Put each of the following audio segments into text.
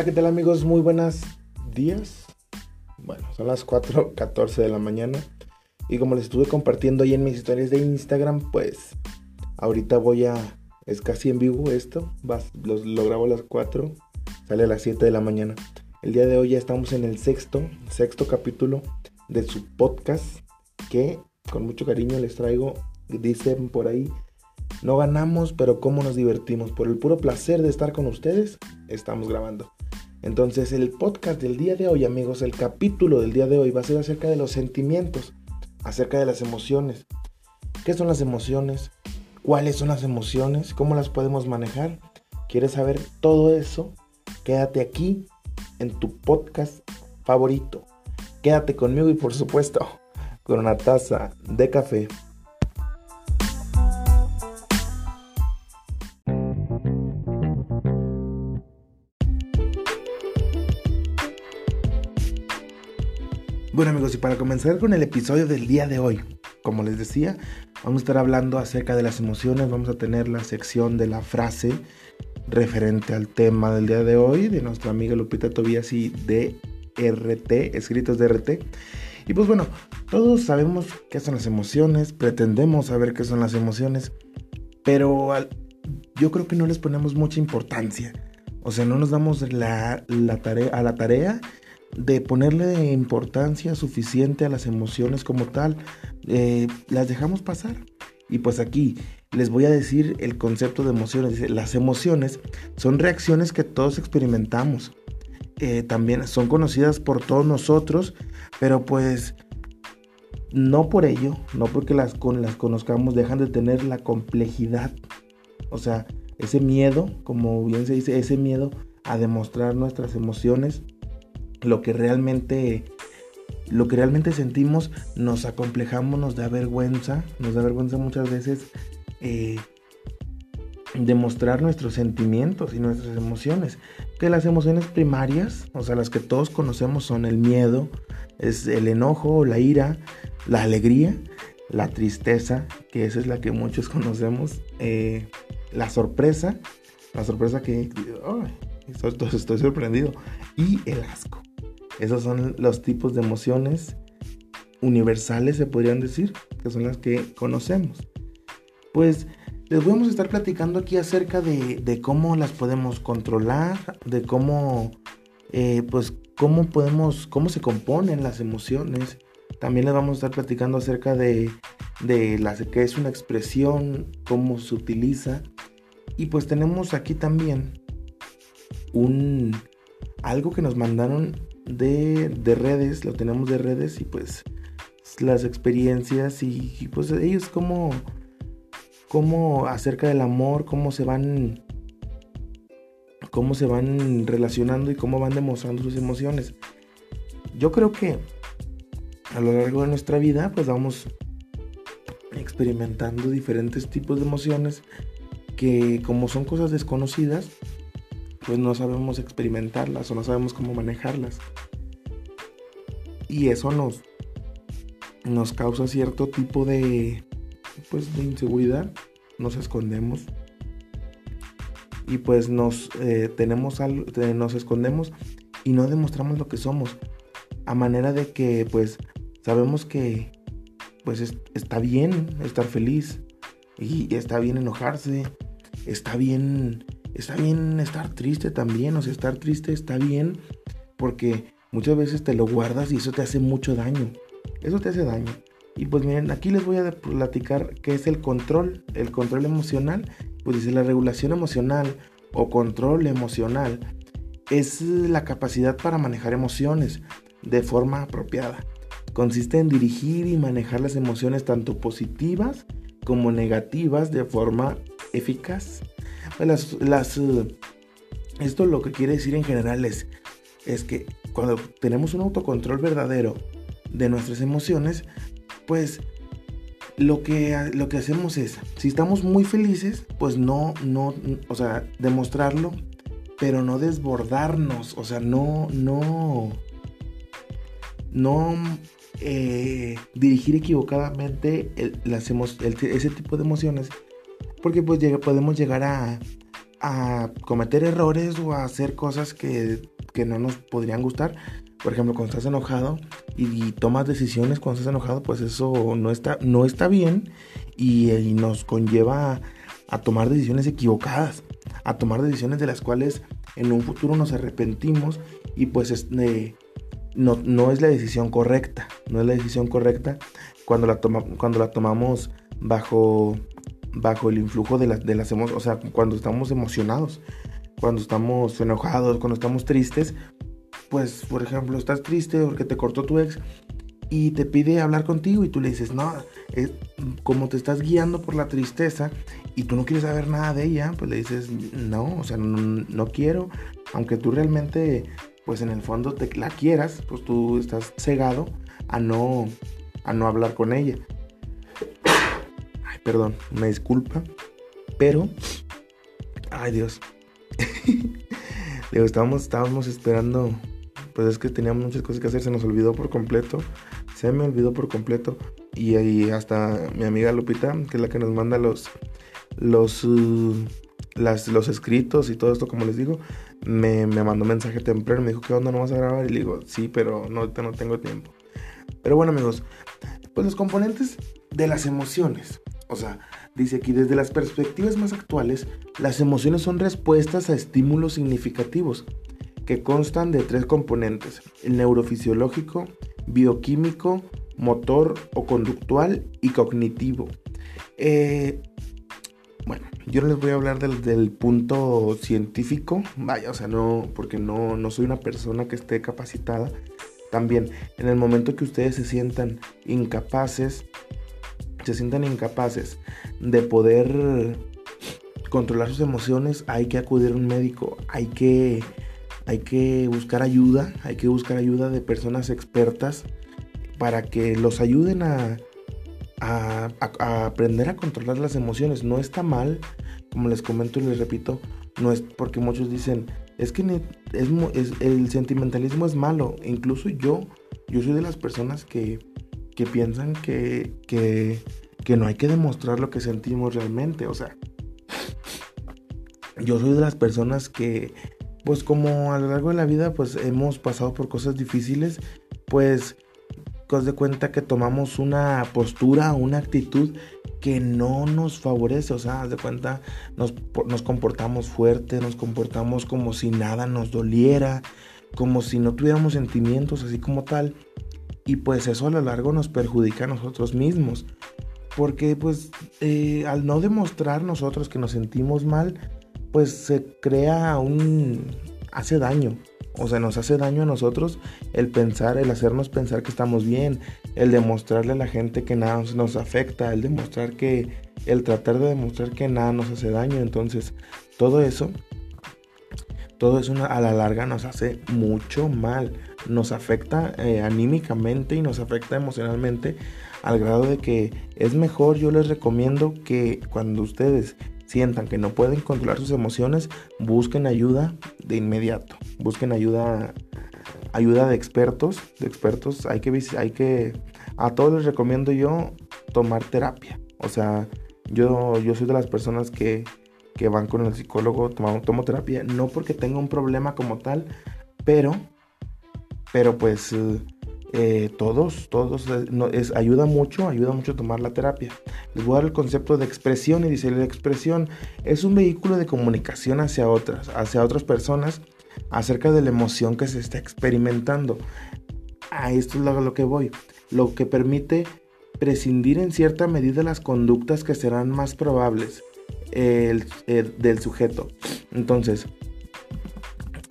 Hola, ¿qué tal amigos? Muy buenas días. Bueno, son las 4.14 de la mañana. Y como les estuve compartiendo ahí en mis historias de Instagram, pues ahorita voy a... Es casi en vivo esto. lo, lo grabo a las 4. Sale a las 7 de la mañana. El día de hoy ya estamos en el sexto, sexto capítulo de su podcast. Que con mucho cariño les traigo. Dicen por ahí no ganamos, pero cómo nos divertimos. Por el puro placer de estar con ustedes, estamos grabando. Entonces el podcast del día de hoy, amigos, el capítulo del día de hoy va a ser acerca de los sentimientos, acerca de las emociones. ¿Qué son las emociones? ¿Cuáles son las emociones? ¿Cómo las podemos manejar? ¿Quieres saber todo eso? Quédate aquí en tu podcast favorito. Quédate conmigo y por supuesto con una taza de café. Bueno amigos, y para comenzar con el episodio del día de hoy, como les decía, vamos a estar hablando acerca de las emociones, vamos a tener la sección de la frase referente al tema del día de hoy de nuestra amiga Lupita Tobías y de RT, escritos de RT. Y pues bueno, todos sabemos qué son las emociones, pretendemos saber qué son las emociones, pero yo creo que no les ponemos mucha importancia. O sea, no nos damos la, tarea, a la tarea de ponerle importancia suficiente a las emociones como tal, eh, las dejamos pasar. Y pues aquí les voy a decir el concepto de emociones. Las emociones son reacciones que todos experimentamos. Eh, también son conocidas por todos nosotros, pero pues no por ello, no porque las, las conozcamos, dejan de tener la complejidad. O sea, ese miedo, como bien se dice, ese miedo a demostrar nuestras emociones lo que realmente lo que realmente sentimos nos acomplejamos, nos da vergüenza, nos da vergüenza muchas veces eh, demostrar nuestros sentimientos y nuestras emociones. Que las emociones primarias, o sea, las que todos conocemos son el miedo, es el enojo, la ira, la alegría, la tristeza, que esa es la que muchos conocemos, eh, la sorpresa, la sorpresa que... estoy sorprendido, y el asco. Esos son los tipos de emociones universales, se podrían decir, que son las que conocemos. Pues les vamos a estar platicando aquí acerca de, cómo las podemos controlar, de cómo, eh, pues, cómo podemos, cómo se componen las emociones. También les vamos a estar platicando acerca de, de que es una expresión, cómo se utiliza. Y pues tenemos aquí también un, algo que nos mandaron de, redes, lo tenemos de redes y pues las experiencias y, pues ellos como, como acerca del amor, cómo se van cómo se van relacionando y cómo van demostrando sus emociones. Yo creo que a lo largo de nuestra vida pues vamos experimentando diferentes tipos de emociones que como son cosas desconocidas pues no sabemos experimentarlas o no sabemos cómo manejarlas. Y eso nos, nos causa cierto tipo de, pues, de inseguridad. Nos escondemos. Y pues nos, eh, tenemos nos escondemos y no demostramos lo que somos. A manera de que pues sabemos que pues está bien estar feliz y está bien enojarse, está bien está bien estar triste también, o sea, estar triste está bien porque muchas veces te lo guardas y eso te hace mucho daño. Eso te hace daño. Y pues miren, aquí les voy a platicar qué es el control, el control emocional. Pues dice la regulación emocional o control emocional es la capacidad para manejar emociones de forma apropiada. Consiste en dirigir y manejar las emociones tanto positivas como negativas de forma eficaz. Las, las, eh, esto lo que quiere decir en general es, es que cuando tenemos un autocontrol verdadero de nuestras emociones, pues lo que, lo que hacemos es, si estamos muy felices, pues no, no, o sea, demostrarlo, pero no desbordarnos, o sea, no, no, no eh, dirigir equivocadamente las ese tipo de emociones porque pues podemos llegar a, a cometer errores o a hacer cosas que, que no nos podrían gustar. Por ejemplo, cuando estás enojado y, tomas decisiones cuando estás enojado, pues eso no está, no está bien y, nos conlleva a tomar decisiones equivocadas, a tomar decisiones de las cuales en un futuro nos arrepentimos y pues este, no, no, es la decisión correcta, no es la decisión correcta cuando la, toma, cuando la tomamos bajo, bajo el influjo de, de las emociones, o sea, cuando estamos emocionados, cuando estamos enojados, cuando estamos tristes, pues por ejemplo estás triste porque te cortó tu ex y te pide hablar contigo y tú le dices, no, es, como te estás guiando por la tristeza y tú no quieres saber nada de ella, pues le dices, no, o sea, no, quiero, aunque tú realmente, pues en el fondo te la quieras, pues tú estás cegado a no, a no hablar con ella. Perdón, me disculpa, pero, ay Dios, Digo, estábamos, estábamos esperando, pues es que teníamos muchas cosas que hacer, se nos olvidó por completo se me olvidó por completo. Y ahí hasta mi amiga Lupita, que es la que nos manda los, los, uh, las, los escritos y todo esto, como les digo, me, me mandó mensaje temprano, me dijo, ¿qué onda? ¿No vas a grabar? Y le digo, sí, pero no, no tengo tiempo. Pero bueno, amigos, pues los componentes de las emociones. O sea, dice aquí, desde las perspectivas más actuales, las emociones son respuestas a estímulos significativos que constan de tres componentes, el neurofisiológico, bioquímico, motor o conductual y cognitivo. Eh, bueno, yo no les voy a hablar del, punto científico, vaya, o sea, no, porque no, no soy una persona que esté capacitada. También, en el momento que ustedes se sientan incapaces, se sientan incapaces de poder controlar sus emociones, hay que acudir a un médico, hay que hay que buscar ayuda, hay que buscar ayuda de personas expertas para que los ayuden a, aprender a controlar las emociones. No está mal, como les comento y les repito, no es porque muchos dicen, es que es, el sentimentalismo es malo. Incluso yo, yo soy de las personas que, que piensan que, que, que no hay que demostrar lo que sentimos realmente. O sea, yo soy de las personas que pues como a lo largo de la vida pues hemos pasado por cosas difíciles, pues os de cuenta que tomamos una postura, una actitud que no nos favorece, o sea, haz de cuenta nos, nos comportamos fuerte, nos comportamos como si nada nos doliera, como si no tuviéramos sentimientos así como tal, y pues eso a lo largo nos perjudica a nosotros mismos, porque pues eh, al no demostrar nosotros que nos sentimos mal, pues se crea un... hace daño. O sea, nos hace daño a nosotros el pensar, el hacernos pensar que estamos bien, el demostrarle a la gente que nada nos afecta, el demostrar que, el tratar de demostrar que nada nos hace daño. Entonces, todo eso, todo eso a la larga nos hace mucho mal. Nos afecta eh, anímicamente y nos afecta emocionalmente al grado de que es mejor, yo les recomiendo que cuando ustedes sientan que no pueden controlar sus emociones, busquen ayuda de inmediato. Busquen ayuda ayuda de expertos, de expertos. Hay que hay que a todos les recomiendo yo tomar terapia. O sea, yo yo soy de las personas que que van con el psicólogo, tomo, terapia no porque tenga un problema como tal, pero pero pues eh, todos, todos, eh, es, ayuda mucho, ayuda mucho tomar la terapia. Les voy a dar el concepto de expresión y dice la expresión es un vehículo de comunicación hacia otras, hacia otras personas acerca de la emoción que se está experimentando. A esto es lo, lo que voy. Lo que permite prescindir en cierta medida las conductas que serán más probables del sujeto. Entonces,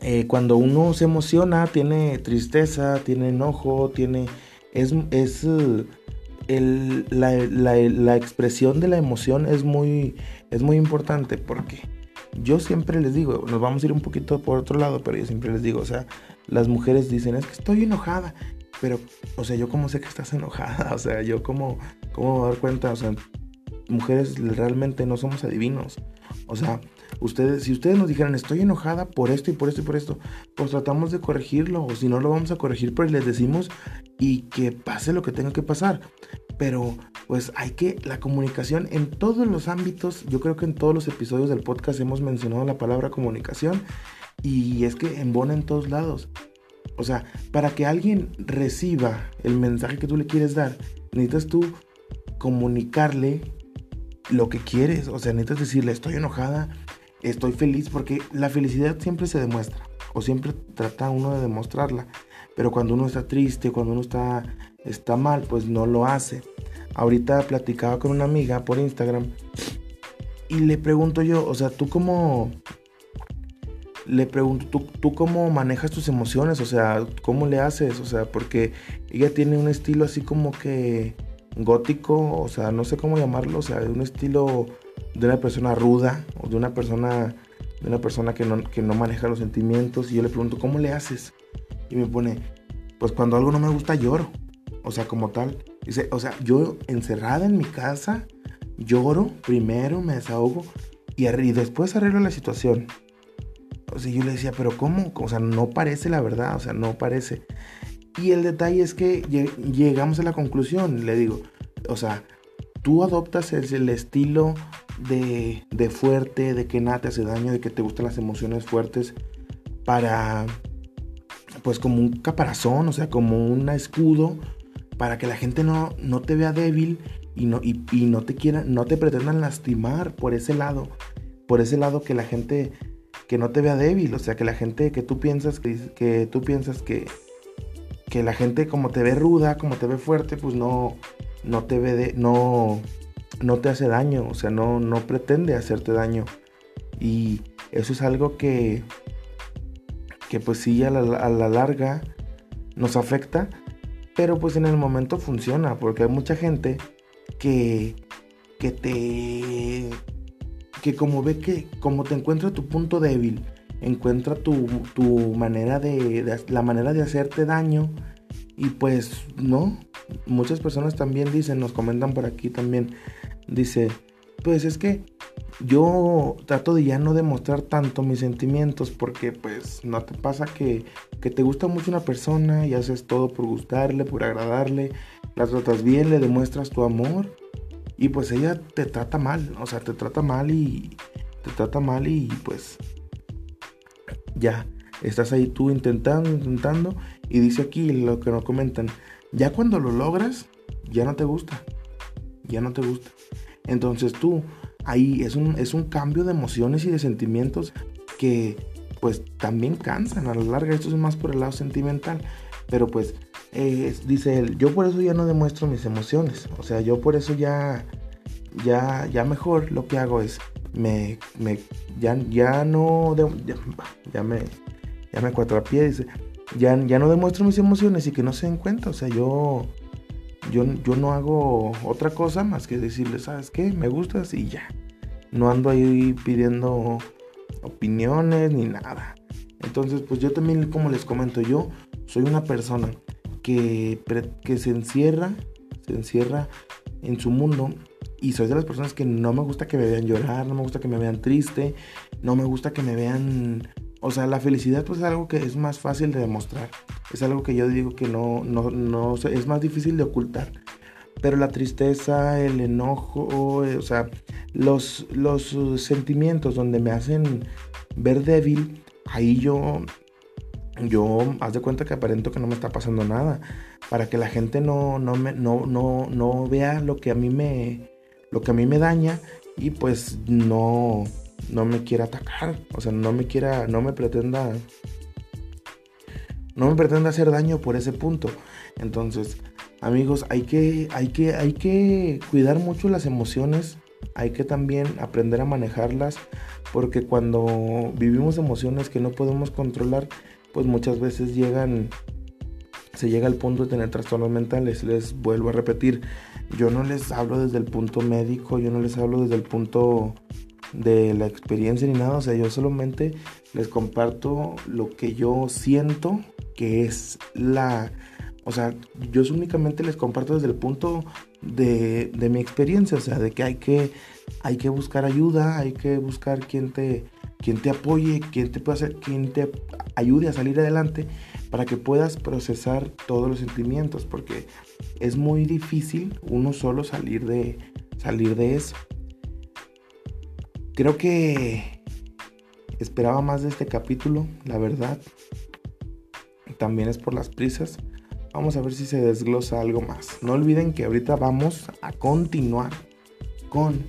eh, cuando uno se emociona, tiene tristeza, tiene enojo, tiene... Es, es el, la, la, expresión de la emoción es muy, es muy importante porque yo siempre les digo, nos vamos a ir un poquito por otro lado, pero yo siempre les digo, o sea, las mujeres dicen, es que estoy enojada, pero, o sea, yo como sé que estás enojada, o sea, yo como, cómo me voy a dar cuenta, o sea, mujeres realmente no somos adivinos, o sea, Ustedes, si ustedes nos dijeran, estoy enojada por esto y por esto y por esto, pues tratamos de corregirlo. O si no lo vamos a corregir, pues les decimos y que pase lo que tenga que pasar. Pero pues hay que, la comunicación en todos los ámbitos, yo creo que en todos los episodios del podcast hemos mencionado la palabra comunicación y es que embona en todos lados. O sea, para que alguien reciba el mensaje que tú le quieres dar, necesitas tú comunicarle lo que quieres. O sea, necesitas decirle, estoy enojada, estoy feliz, porque la felicidad siempre se demuestra, o siempre trata uno de demostrarla. Pero cuando uno está triste, cuando uno está, está mal, pues no lo hace. Ahorita platicaba con una amiga por Instagram y le pregunto yo, o sea, ¿tú cómo, le pregunto, ¿tú, ¿tú, cómo manejas tus emociones? O sea, ¿cómo le haces? O sea, porque ella tiene un estilo así como que gótico, o sea, no sé cómo llamarlo, o sea, de un estilo de una persona ruda o de una persona de una persona que no, que no maneja los sentimientos y yo le pregunto, ¿cómo le haces? Y me pone, pues cuando algo no me gusta lloro, o sea, como tal. Dice, o sea, yo encerrada en mi casa lloro primero, me desahogo y, y después arreglo la situación. O sea, yo le decía, pero ¿cómo? O sea, no parece la verdad, o sea, no parece. Y el detalle es que llegamos a la conclusión, le digo, o sea, tú adoptas el, estilo de, de, fuerte, de que nada te hace daño, de que te gustan las emociones fuertes para, pues como un caparazón, o sea, como un escudo, para que la gente no, no te vea débil y no, y, y no te quiera, no te pretendan lastimar por ese lado, por ese lado que la gente que no te vea débil, o sea, que la gente que tú piensas que, que tú piensas que, que la gente como te ve ruda, como te ve fuerte, pues no, no te ve de, no, no te hace daño, o sea, no, no pretende hacerte daño. Y eso es algo que, que pues sí a la, a la larga nos afecta, pero pues en el momento funciona, porque hay mucha gente que, que te que como ve que como te encuentra tu punto débil, encuentra tu, tu manera de, la manera de hacerte daño y pues no, muchas personas también dicen, nos comentan por aquí también, dice, pues es que yo trato de ya no demostrar tanto mis sentimientos porque pues no te pasa que, que te gusta mucho una persona y haces todo por gustarle, por agradarle, la tratas bien, le demuestras tu amor y pues ella te trata mal, o sea, te trata mal y te trata mal y pues ya, estás ahí tú intentando, intentando y dice aquí lo que nos comentan, ya cuando lo logras, ya no te gusta, ya no te gusta. Entonces tú, ahí es un, es un cambio de emociones y de sentimientos que pues también cansan a la larga, esto es más por el lado sentimental, pero pues dice él, yo por eso ya no demuestro mis emociones. O sea, yo por eso ya, ya, ya mejor lo que hago es, me, me ya, ya no, ya, me, ya me cuatro a pie, dice, ya, ya no demuestro mis emociones y que no se den cuenta. O sea, yo, yo, yo no hago otra cosa más que decirle, ¿sabes qué? Me gustas y ya. No ando ahí pidiendo opiniones ni nada. Entonces, pues yo también, como les comento, yo soy una persona que, que se encierra, se encierra en su mundo y soy de las personas que no me gusta que me vean llorar, no me gusta que me vean triste, no me gusta que me vean... O sea, la felicidad pues es algo que es más fácil de demostrar. Es algo que yo digo que no, no, no, es más difícil de ocultar. Pero la tristeza, el enojo, eh, o sea, los, los sentimientos donde me hacen ver débil, ahí yo yo haz de cuenta que aparento que no me está pasando nada para que la gente no, no, me, no, no, no vea lo que a mí me lo que a mí me daña y pues no no me quiera atacar. O sea no me quiera no me pretenda no me pretenda hacer daño por ese punto. Entonces amigos hay que hay que hay que cuidar mucho las emociones. Hay que también aprender a manejarlas porque cuando vivimos emociones que no podemos controlar pues muchas veces llegan, se llega al punto de tener trastornos mentales. Les vuelvo a repetir, yo no les hablo desde el punto médico, yo no les hablo desde el punto de la experiencia ni nada, o sea, yo solamente les comparto lo que yo siento que es la, o sea, yo únicamente les comparto desde el punto de, de mi experiencia, o sea, de que hay que, hay que buscar ayuda, hay que buscar quien te quien te apoye, quien te, pueda hacer, quien te ayude a salir adelante para que puedas procesar todos los sentimientos, porque es muy difícil uno solo salir de, salir de eso. Creo que esperaba más de este capítulo, la verdad. También es por las prisas. Vamos a ver si se desglosa algo más. No olviden que ahorita vamos a continuar con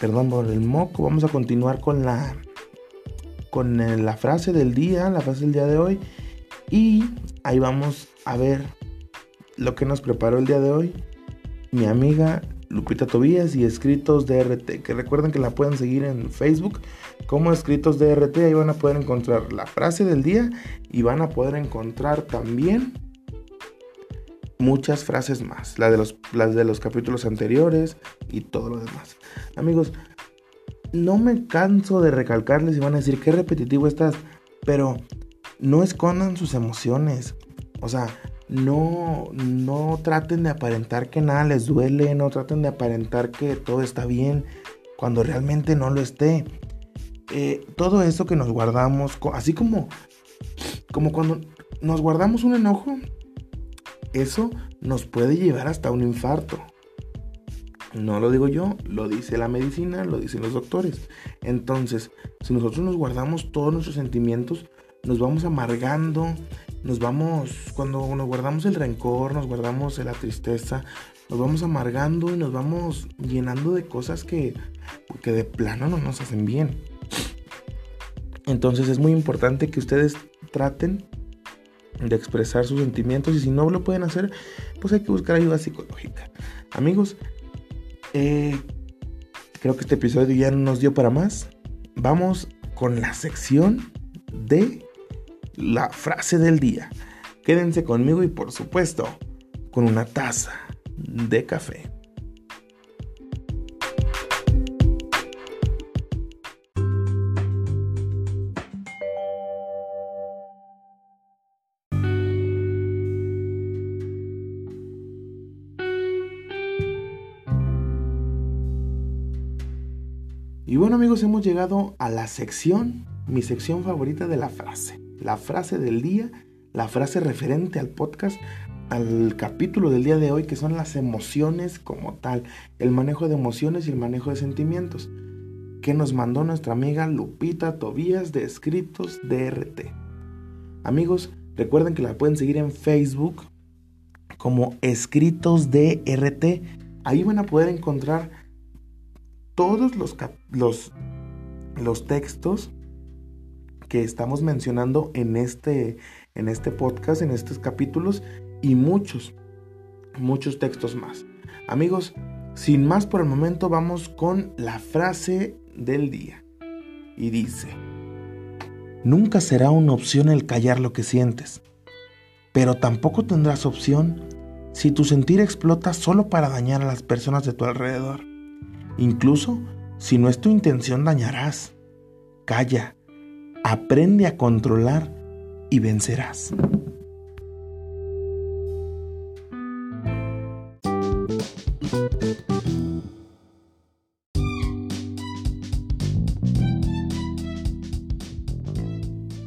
perdón por el moco, vamos a continuar con la con eh, la frase del día, la frase del día de hoy. Y ahí vamos a ver lo que nos preparó el día de hoy mi amiga Lupita Tobías y Escritos DRT, que recuerden que la pueden seguir en Facebook como Escritos DRT, ahí van a poder encontrar la frase del día y van a poder encontrar también muchas frases más, las de los, las de los capítulos anteriores y todo lo demás. Amigos, no me canso de recalcarles y van a decir qué repetitivo estás, pero no escondan sus emociones. O sea, no, no traten de aparentar que nada les duele, no traten de aparentar que todo está bien cuando realmente no lo esté. Eh, todo eso que nos guardamos, así como, como cuando nos guardamos un enojo, eso nos puede llevar hasta un infarto. No lo digo yo, lo dice la medicina, lo dicen los doctores. Entonces, si nosotros nos guardamos todos nuestros sentimientos, nos vamos amargando, nos vamos, cuando nos guardamos el rencor, nos guardamos la tristeza, nos vamos amargando y nos vamos llenando de cosas que, que de plano no nos hacen bien. Entonces es muy importante que ustedes traten de expresar sus sentimientos y si no lo pueden hacer, pues hay que buscar ayuda psicológica. Amigos, eh, creo que este episodio ya no nos dio para más. Vamos con la sección de la frase del día. Quédense conmigo y por supuesto con una taza de café. Y bueno amigos, hemos llegado a la sección, mi sección favorita de la frase. La frase del día, la frase referente al podcast, al capítulo del día de hoy, que son las emociones como tal, el manejo de emociones y el manejo de sentimientos, que nos mandó nuestra amiga Lupita Tobías de Escritos DRT. Amigos, recuerden que la pueden seguir en Facebook como Escritos DRT. Ahí van a poder encontrar todos los, los, los textos que estamos mencionando en este, en este podcast, en estos capítulos y muchos, muchos textos más. Amigos, sin más por el momento vamos con la frase del día. Y dice, nunca será una opción el callar lo que sientes, pero tampoco tendrás opción si tu sentir explota solo para dañar a las personas de tu alrededor. Incluso si no es tu intención dañarás. Calla, aprende a controlar y vencerás.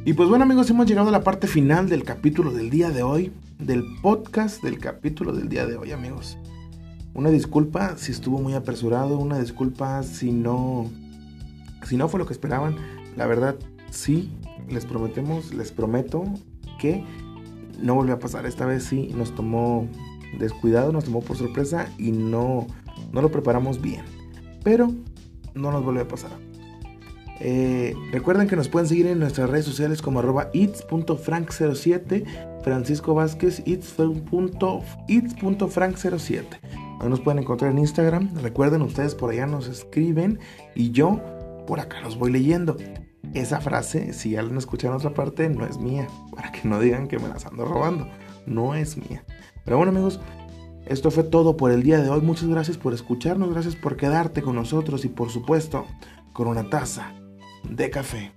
Y pues bueno amigos, hemos llegado a la parte final del capítulo del día de hoy, del podcast del capítulo del día de hoy amigos. Una disculpa si estuvo muy apresurado, una disculpa si no si no fue lo que esperaban. La verdad, sí, les prometemos, les prometo que no volvió a pasar. Esta vez sí nos tomó descuidado, nos tomó por sorpresa y no, no lo preparamos bien. Pero no nos volvió a pasar. Eh, recuerden que nos pueden seguir en nuestras redes sociales como arroba its.frank07, Francisco Vázquez, its.frank07. Nos pueden encontrar en Instagram. Recuerden, ustedes por allá nos escriben y yo por acá los voy leyendo. Esa frase, si ya la escuchado en otra parte, no es mía. Para que no digan que me las ando robando. No es mía. Pero bueno amigos, esto fue todo por el día de hoy. Muchas gracias por escucharnos, gracias por quedarte con nosotros y por supuesto con una taza de café.